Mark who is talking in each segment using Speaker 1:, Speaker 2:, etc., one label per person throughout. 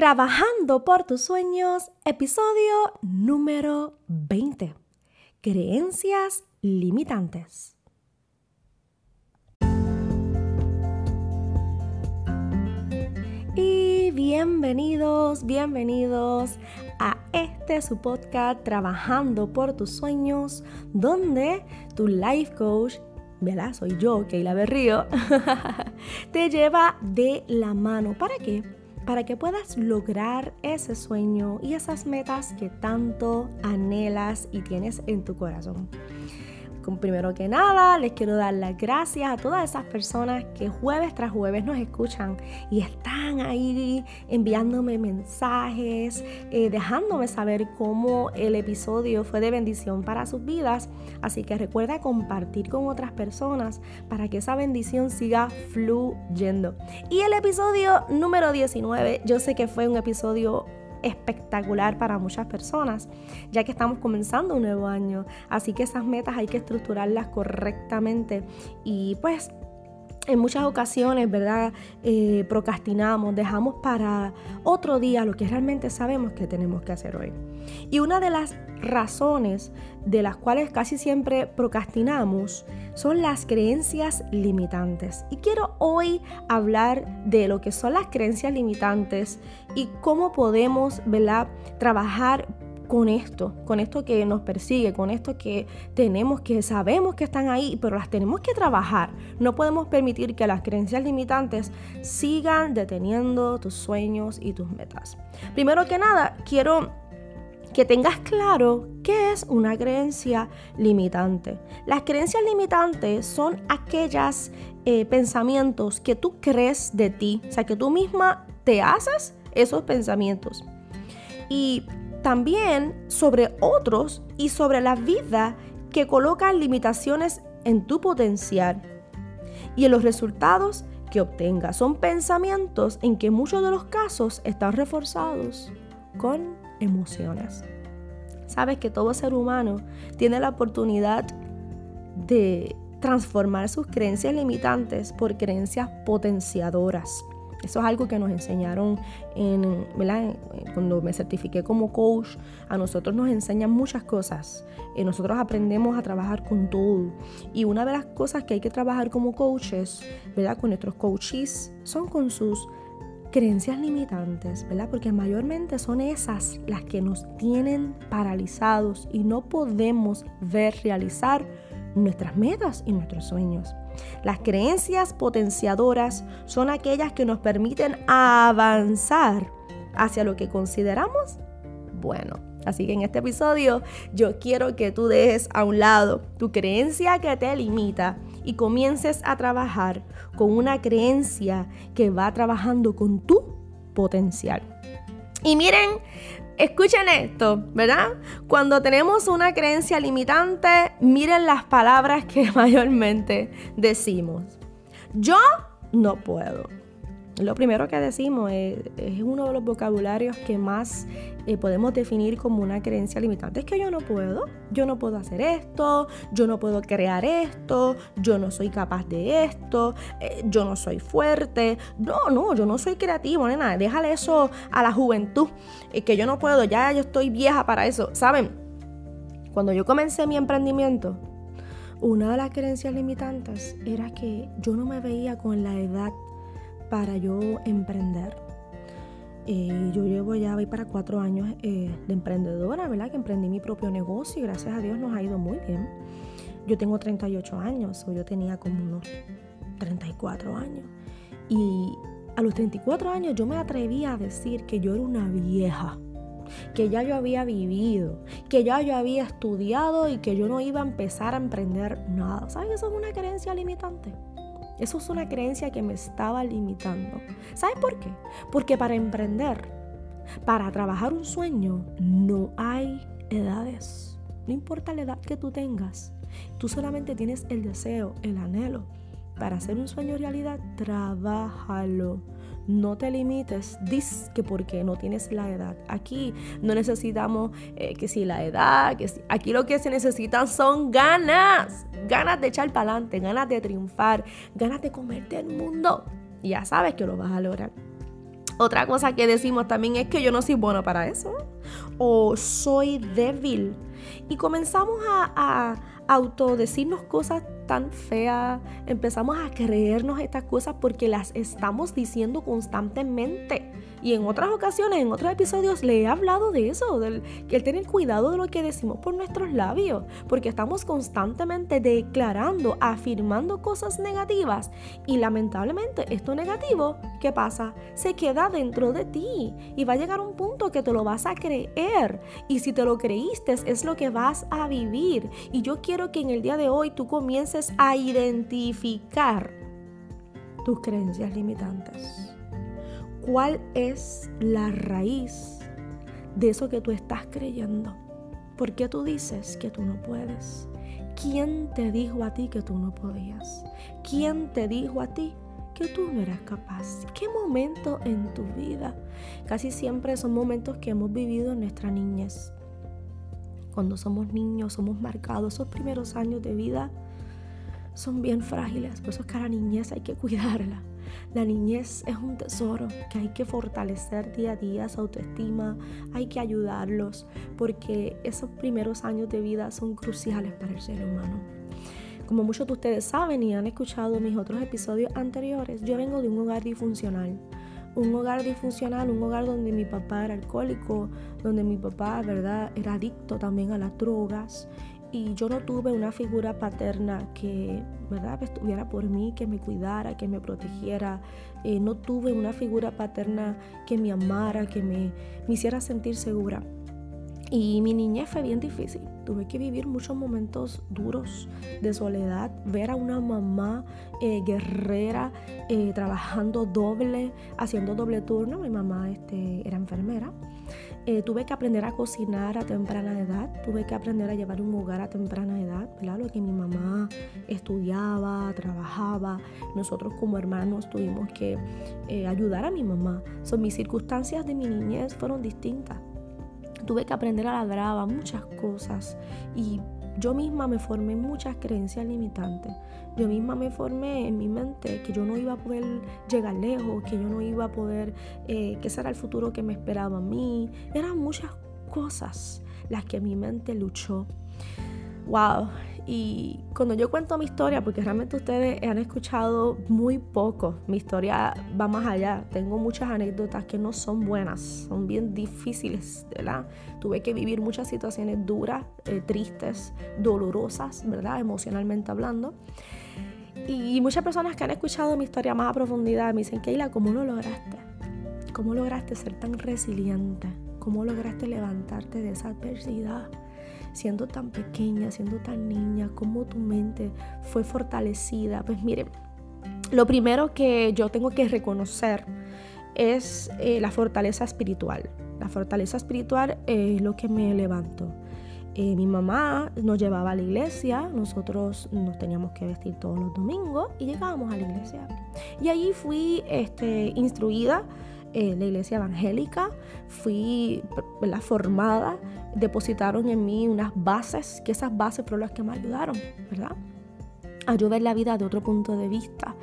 Speaker 1: Trabajando por tus sueños, episodio número 20. Creencias limitantes. Y bienvenidos, bienvenidos a este su podcast Trabajando por tus sueños, donde tu life coach ¿verdad? Soy yo, Keila Berrío, te lleva de la mano. ¿Para qué? Para que puedas lograr ese sueño y esas metas que tanto anhelas y tienes en tu corazón primero que nada, les quiero dar las gracias a todas esas personas que jueves tras jueves nos escuchan y están ahí enviándome mensajes, eh, dejándome saber cómo el episodio fue de bendición para sus vidas. Así que recuerda compartir con otras personas para que esa bendición siga fluyendo. Y el episodio número 19, yo sé que fue un episodio espectacular para muchas personas, ya que estamos comenzando un nuevo año. Así que esas metas hay que estructurarlas correctamente y pues en muchas ocasiones, ¿verdad? Eh, procrastinamos, dejamos para otro día lo que realmente sabemos que tenemos que hacer hoy. Y una de las razones de las cuales casi siempre procrastinamos son las creencias limitantes. Y quiero hoy hablar de lo que son las creencias limitantes y cómo podemos, ¿verdad? Trabajar con esto, con esto que nos persigue, con esto que tenemos, que sabemos que están ahí, pero las tenemos que trabajar. No podemos permitir que las creencias limitantes sigan deteniendo tus sueños y tus metas. Primero que nada, quiero que tengas claro qué es una creencia limitante. Las creencias limitantes son aquellos eh, pensamientos que tú crees de ti, o sea, que tú misma te haces esos pensamientos. Y también sobre otros y sobre la vida que colocan limitaciones en tu potencial y en los resultados que obtengas. Son pensamientos en que muchos de los casos están reforzados con emociones. Sabes que todo ser humano tiene la oportunidad de transformar sus creencias limitantes por creencias potenciadoras. Eso es algo que nos enseñaron en, cuando me certifiqué como coach. A nosotros nos enseñan muchas cosas. y nosotros aprendemos a trabajar con todo. Y una de las cosas que hay que trabajar como coaches, ¿verdad? con nuestros coaches, son con sus creencias limitantes, ¿verdad? Porque mayormente son esas las que nos tienen paralizados y no podemos ver realizar nuestras metas y nuestros sueños. Las creencias potenciadoras son aquellas que nos permiten avanzar hacia lo que consideramos bueno. Así que en este episodio yo quiero que tú dejes a un lado tu creencia que te limita y comiences a trabajar con una creencia que va trabajando con tu potencial. Y miren, escuchen esto, ¿verdad? Cuando tenemos una creencia limitante, miren las palabras que mayormente decimos. Yo no puedo. Lo primero que decimos es, uno de los vocabularios que más eh, podemos definir como una creencia limitante. Es que yo no puedo, yo no puedo hacer esto, yo no puedo crear esto, yo no soy capaz de esto, eh, yo no soy fuerte. No, no, yo no soy creativo, nena. Déjale eso a la juventud, eh, que yo no puedo, ya yo estoy vieja para eso. ¿Saben? Cuando yo comencé mi emprendimiento, una de las creencias limitantes era que yo no me veía con la edad para yo emprender. Eh, yo llevo ya, voy para cuatro años eh, de emprendedora, ¿verdad? Que emprendí mi propio negocio y gracias a Dios nos ha ido muy bien. Yo tengo 38 años, o yo tenía como unos 34 años. Y a los 34 años yo me atreví a decir que yo era una vieja, que ya yo había vivido, que ya yo había estudiado y que yo no iba a empezar a emprender nada. ¿Sabes? Eso es una creencia limitante. Eso es una creencia que me estaba limitando. ¿Sabes por qué? Porque para emprender, para trabajar un sueño, no hay edades. No importa la edad que tú tengas, tú solamente tienes el deseo, el anhelo. Para hacer un sueño realidad, trabájalo. No te limites, dis que porque no tienes la edad. Aquí no necesitamos eh, que si la edad, que si, aquí lo que se necesitan son ganas, ganas de echar para adelante, ganas de triunfar, ganas de comerte el mundo. Ya sabes que lo vas a lograr. Otra cosa que decimos también es que yo no soy bueno para eso. O soy débil. Y comenzamos a, a autodecirnos cosas tan feas. Empezamos a creernos estas cosas porque las estamos diciendo constantemente. Y en otras ocasiones, en otros episodios, le he hablado de eso, del el tener cuidado de lo que decimos por nuestros labios, porque estamos constantemente declarando, afirmando cosas negativas. Y lamentablemente esto negativo, ¿qué pasa? Se queda dentro de ti y va a llegar un punto que te lo vas a creer. Y si te lo creíste es lo que vas a vivir. Y yo quiero que en el día de hoy tú comiences a identificar tus creencias limitantes cuál es la raíz de eso que tú estás creyendo. ¿Por qué tú dices que tú no puedes? ¿Quién te dijo a ti que tú no podías? ¿Quién te dijo a ti que tú no eras capaz? ¿Qué momento en tu vida? Casi siempre son momentos que hemos vivido en nuestra niñez. Cuando somos niños, somos marcados. Esos primeros años de vida son bien frágiles. Por eso es que la niñez hay que cuidarla. La niñez es un tesoro que hay que fortalecer día a día, su autoestima, hay que ayudarlos, porque esos primeros años de vida son cruciales para el ser humano. Como muchos de ustedes saben y han escuchado mis otros episodios anteriores, yo vengo de un hogar disfuncional un hogar disfuncional, un hogar donde mi papá era alcohólico, donde mi papá, ¿verdad?, era adicto también a las drogas y yo no tuve una figura paterna que ¿verdad? estuviera por mí, que me cuidara, que me protegiera. Eh, no tuve una figura paterna que me amara, que me, me hiciera sentir segura. Y mi niñez fue bien difícil. Tuve que vivir muchos momentos duros de soledad, ver a una mamá eh, guerrera eh, trabajando doble, haciendo doble turno. Mi mamá este, era enfermera. Eh, tuve que aprender a cocinar a temprana edad, tuve que aprender a llevar un hogar a temprana edad, ¿verdad? Lo que mi mamá estudiaba, trabajaba. Nosotros como hermanos tuvimos que eh, ayudar a mi mamá. Son mis circunstancias de mi niñez fueron distintas. Tuve que aprender a la brava muchas cosas y yo misma me formé muchas creencias limitantes. Yo misma me formé en mi mente que yo no iba a poder llegar lejos, que yo no iba a poder, eh, que ese era el futuro que me esperaba a mí. Eran muchas cosas las que mi mente luchó. Wow, y cuando yo cuento mi historia, porque realmente ustedes han escuchado muy poco, mi historia va más allá. Tengo muchas anécdotas que no son buenas, son bien difíciles, ¿verdad? Tuve que vivir muchas situaciones duras, eh, tristes, dolorosas, ¿verdad? Emocionalmente hablando. Y muchas personas que han escuchado mi historia más a profundidad me dicen, Keila, ¿cómo lo lograste? ¿Cómo lograste ser tan resiliente? ¿Cómo lograste levantarte de esa adversidad? siendo tan pequeña, siendo tan niña, cómo tu mente fue fortalecida. Pues miren, lo primero que yo tengo que reconocer es eh, la fortaleza espiritual. La fortaleza espiritual es lo que me levantó. Eh, mi mamá nos llevaba a la iglesia, nosotros nos teníamos que vestir todos los domingos y llegábamos a la iglesia. Y allí fui este, instruida en la iglesia evangélica, fui la formada depositaron en mí unas bases, que esas bases fueron las que me ayudaron, ¿verdad? A yo ver la vida de otro punto de vista.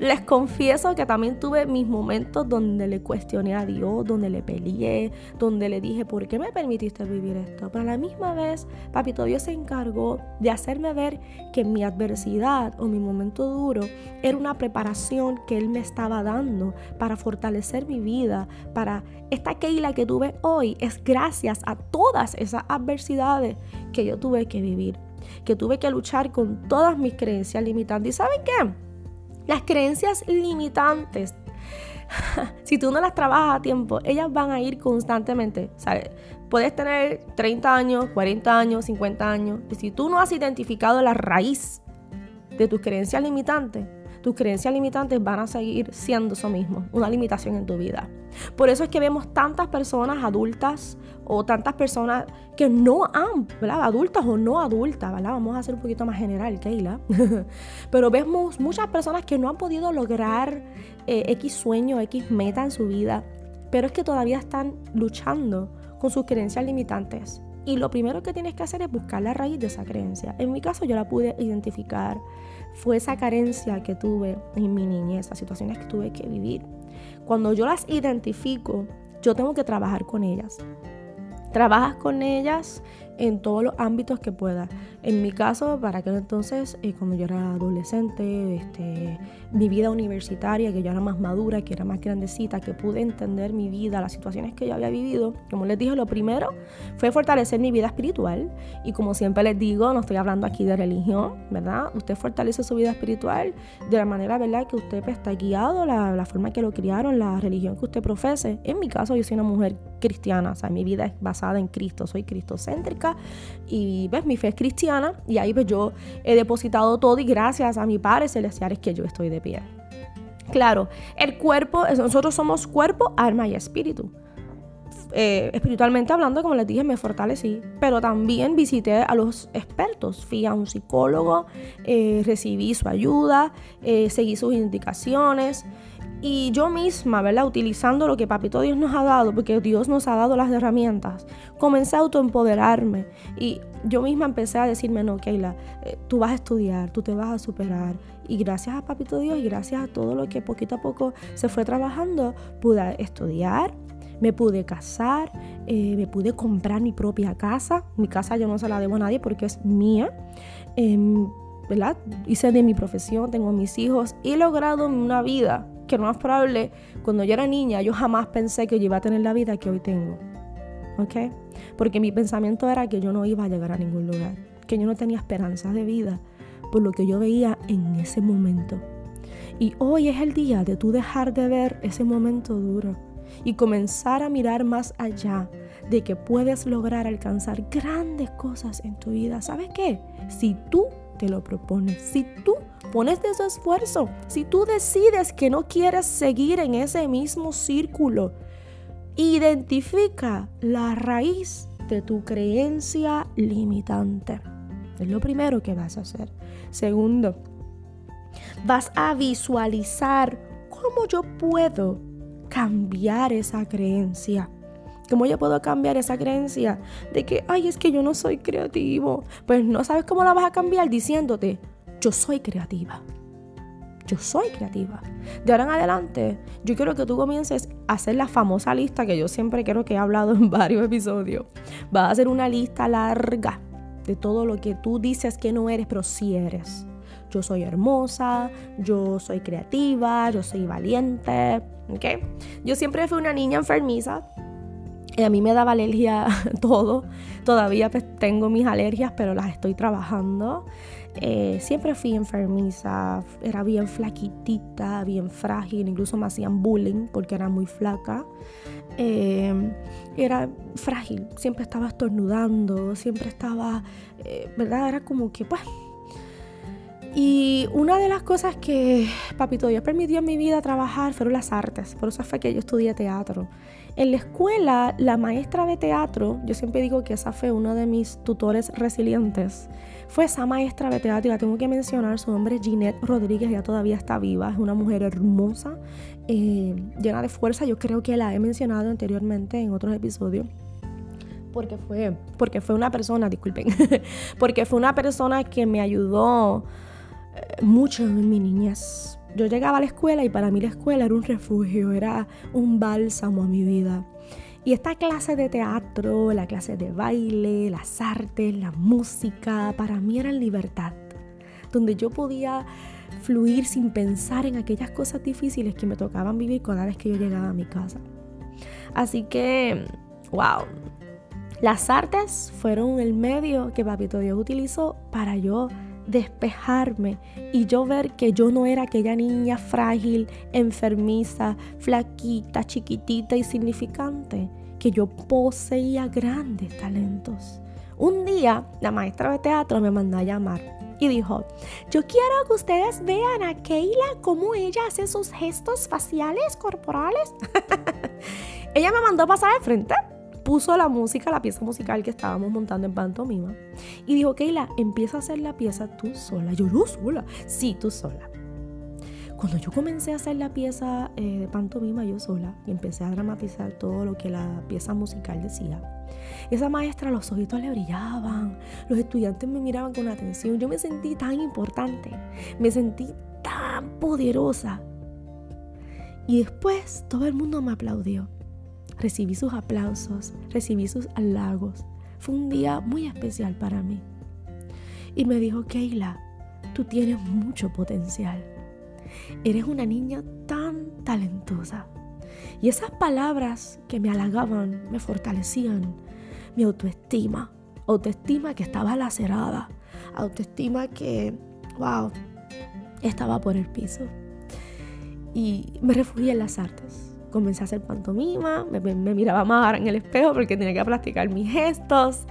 Speaker 1: Les confieso que también tuve mis momentos donde le cuestioné a Dios, donde le peleé, donde le dije, ¿por qué me permitiste vivir esto? Pero a la misma vez, Papito Dios se encargó de hacerme ver que mi adversidad o mi momento duro era una preparación que Él me estaba dando para fortalecer mi vida, para esta Keila que tuve hoy, es gracias a todas esas adversidades que yo tuve que vivir que tuve que luchar con todas mis creencias limitantes. ¿Y saben qué? Las creencias limitantes, si tú no las trabajas a tiempo, ellas van a ir constantemente. ¿sabes? Puedes tener 30 años, 40 años, 50 años. Y si tú no has identificado la raíz de tus creencias limitantes, tus creencias limitantes van a seguir siendo eso mismo, una limitación en tu vida. Por eso es que vemos tantas personas adultas o tantas personas que no han, ¿verdad? Adultas o no adultas, ¿verdad? Vamos a hacer un poquito más general, Keila. Pero vemos muchas personas que no han podido lograr eh, X sueño, X meta en su vida, pero es que todavía están luchando con sus creencias limitantes. Y lo primero que tienes que hacer es buscar la raíz de esa creencia. En mi caso yo la pude identificar. Fue esa carencia que tuve en mi niñez, las situaciones que tuve que vivir. cuando yo las identifico, yo tengo que trabajar con ellas. Trabajas con ellas en todos los ámbitos que pueda. En mi caso, para aquel entonces, eh, cuando yo era adolescente, este, mi vida universitaria, que yo era más madura, que era más grandecita, que pude entender mi vida, las situaciones que yo había vivido, como les dije, lo primero fue fortalecer mi vida espiritual. Y como siempre les digo, no estoy hablando aquí de religión, ¿verdad? Usted fortalece su vida espiritual de la manera, ¿verdad?, que usted pues, está guiado, la, la forma que lo criaron, la religión que usted profese. En mi caso, yo soy una mujer cristiana, o sea, mi vida es basada en Cristo, soy cristocéntrica y ves, mi fe es cristiana y ahí pues yo he depositado todo y gracias a mi Padre Celestial es que yo estoy de pie. Claro, el cuerpo, nosotros somos cuerpo, alma y espíritu. Eh, espiritualmente hablando, como les dije, me fortalecí, pero también visité a los expertos, fui a un psicólogo, eh, recibí su ayuda, eh, seguí sus indicaciones. Y yo misma, ¿verdad? Utilizando lo que Papito Dios nos ha dado, porque Dios nos ha dado las herramientas, comencé a autoempoderarme. Y yo misma empecé a decirme, no, Keila, eh, tú vas a estudiar, tú te vas a superar. Y gracias a Papito Dios y gracias a todo lo que poquito a poco se fue trabajando, pude estudiar, me pude casar, eh, me pude comprar mi propia casa. Mi casa yo no se la debo a nadie porque es mía. Em, ¿verdad? Hice de mi profesión, tengo mis hijos he logrado una vida que lo más probable, cuando yo era niña, yo jamás pensé que yo iba a tener la vida que hoy tengo. ¿Ok? Porque mi pensamiento era que yo no iba a llegar a ningún lugar, que yo no tenía esperanza de vida por lo que yo veía en ese momento. Y hoy es el día de tú dejar de ver ese momento duro y comenzar a mirar más allá de que puedes lograr alcanzar grandes cosas en tu vida. ¿Sabes qué? Si tú lo propones, si tú pones de su esfuerzo, si tú decides que no quieres seguir en ese mismo círculo, identifica la raíz de tu creencia limitante. Es lo primero que vas a hacer. Segundo, vas a visualizar cómo yo puedo cambiar esa creencia. ¿Cómo yo puedo cambiar esa creencia de que, ay, es que yo no soy creativo? Pues no sabes cómo la vas a cambiar diciéndote, yo soy creativa. Yo soy creativa. De ahora en adelante, yo quiero que tú comiences a hacer la famosa lista que yo siempre quiero que he hablado en varios episodios. Vas a hacer una lista larga de todo lo que tú dices que no eres, pero sí eres. Yo soy hermosa, yo soy creativa, yo soy valiente. ¿okay? Yo siempre fui una niña enfermiza. A mí me daba alergia todo. Todavía pues, tengo mis alergias, pero las estoy trabajando. Eh, siempre fui enfermiza, era bien flaquitita, bien frágil, incluso me hacían bullying porque era muy flaca. Eh, era frágil, siempre estaba estornudando, siempre estaba, eh, ¿verdad? Era como que, pues... Y una de las cosas que Papito Dios permitió en mi vida trabajar fueron las artes, por eso fue que yo estudié teatro. En la escuela, la maestra de teatro, yo siempre digo que esa fue uno de mis tutores resilientes fue esa maestra de teatro y la tengo que mencionar. Su nombre es Ginette Rodríguez, ella todavía está viva, es una mujer hermosa, eh, llena de fuerza. Yo creo que la he mencionado anteriormente en otros episodios. Porque fue, porque fue una persona, disculpen, porque fue una persona que me ayudó mucho en mi niñez. Yo llegaba a la escuela y para mí la escuela era un refugio, era un bálsamo a mi vida. Y esta clase de teatro, la clase de baile, las artes, la música, para mí eran libertad, donde yo podía fluir sin pensar en aquellas cosas difíciles que me tocaban vivir cada vez que yo llegaba a mi casa. Así que, wow, las artes fueron el medio que Papito Dios utilizó para yo despejarme y yo ver que yo no era aquella niña frágil, enfermiza, flaquita, chiquitita, y significante que yo poseía grandes talentos. Un día la maestra de teatro me mandó a llamar y dijo, yo quiero que ustedes vean a Keila cómo ella hace sus gestos faciales, corporales. ella me mandó a pasar al frente puso la música, la pieza musical que estábamos montando en pantomima. Y dijo, Keila, empieza a hacer la pieza tú sola. Yo, no sola. Sí, tú sola. Cuando yo comencé a hacer la pieza eh, de pantomima yo sola y empecé a dramatizar todo lo que la pieza musical decía, esa maestra los ojitos le brillaban, los estudiantes me miraban con atención, yo me sentí tan importante, me sentí tan poderosa. Y después todo el mundo me aplaudió. Recibí sus aplausos, recibí sus halagos. Fue un día muy especial para mí. Y me dijo, Keila, tú tienes mucho potencial. Eres una niña tan talentosa. Y esas palabras que me halagaban, me fortalecían mi autoestima. Autoestima que estaba lacerada. Autoestima que, wow, estaba por el piso. Y me refugié en las artes. Comencé a hacer pantomima, me, miraba más en el espejo porque tenía que practicar mis gestos.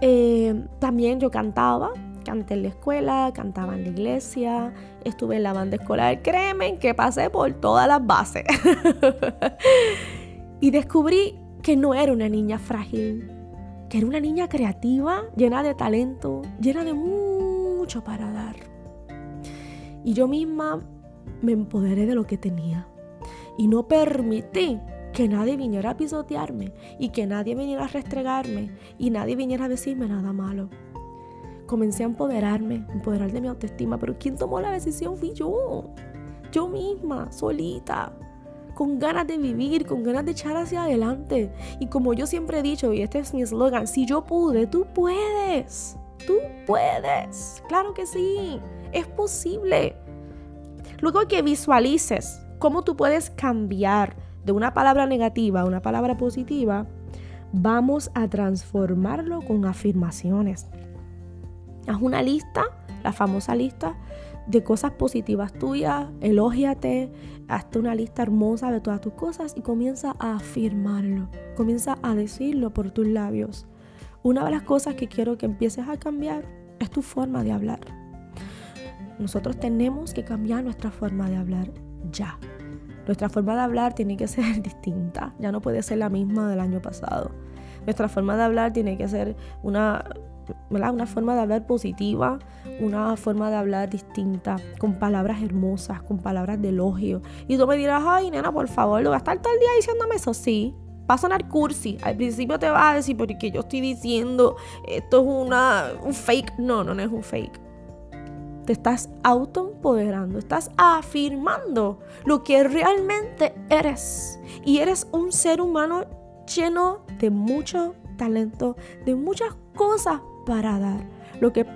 Speaker 1: Eh, también yo cantaba, canté en la escuela, cantaba en la iglesia, estuve en la banda escolar. Créeme que pasé por todas las bases. y descubrí que no era una niña frágil, que era una niña creativa, llena de talento, llena de mucho para dar. Y yo misma me empoderé de lo que tenía. Y no permití que nadie viniera a pisotearme y que nadie viniera a restregarme y nadie viniera a decirme nada malo. Comencé a empoderarme, empoderar de mi autoestima, pero quien tomó la decisión fui yo. Yo misma, solita, con ganas de vivir, con ganas de echar hacia adelante. Y como yo siempre he dicho, y este es mi eslogan, si yo pude, tú puedes. Tú puedes. Claro que sí. Es posible. Luego que visualices cómo tú puedes cambiar de una palabra negativa a una palabra positiva, vamos a transformarlo con afirmaciones. Haz una lista, la famosa lista de cosas positivas tuyas, elógiate, hazte una lista hermosa de todas tus cosas y comienza a afirmarlo, comienza a decirlo por tus labios. Una de las cosas que quiero que empieces a cambiar es tu forma de hablar. Nosotros tenemos que cambiar nuestra forma de hablar ya. Nuestra forma de hablar tiene que ser distinta, ya no puede ser la misma del año pasado. Nuestra forma de hablar tiene que ser una, una forma de hablar positiva, una forma de hablar distinta, con palabras hermosas, con palabras de elogio. Y tú me dirás, ay, nena, por favor, ¿lo vas a estar todo el día diciéndome eso? Sí, va a sonar cursi. Al principio te vas a decir, porque yo estoy diciendo, esto es una, un fake. No, no, no es un fake. Te estás autoempoderando, estás afirmando lo que realmente eres. Y eres un ser humano lleno de mucho talento, de muchas cosas para dar. Lo que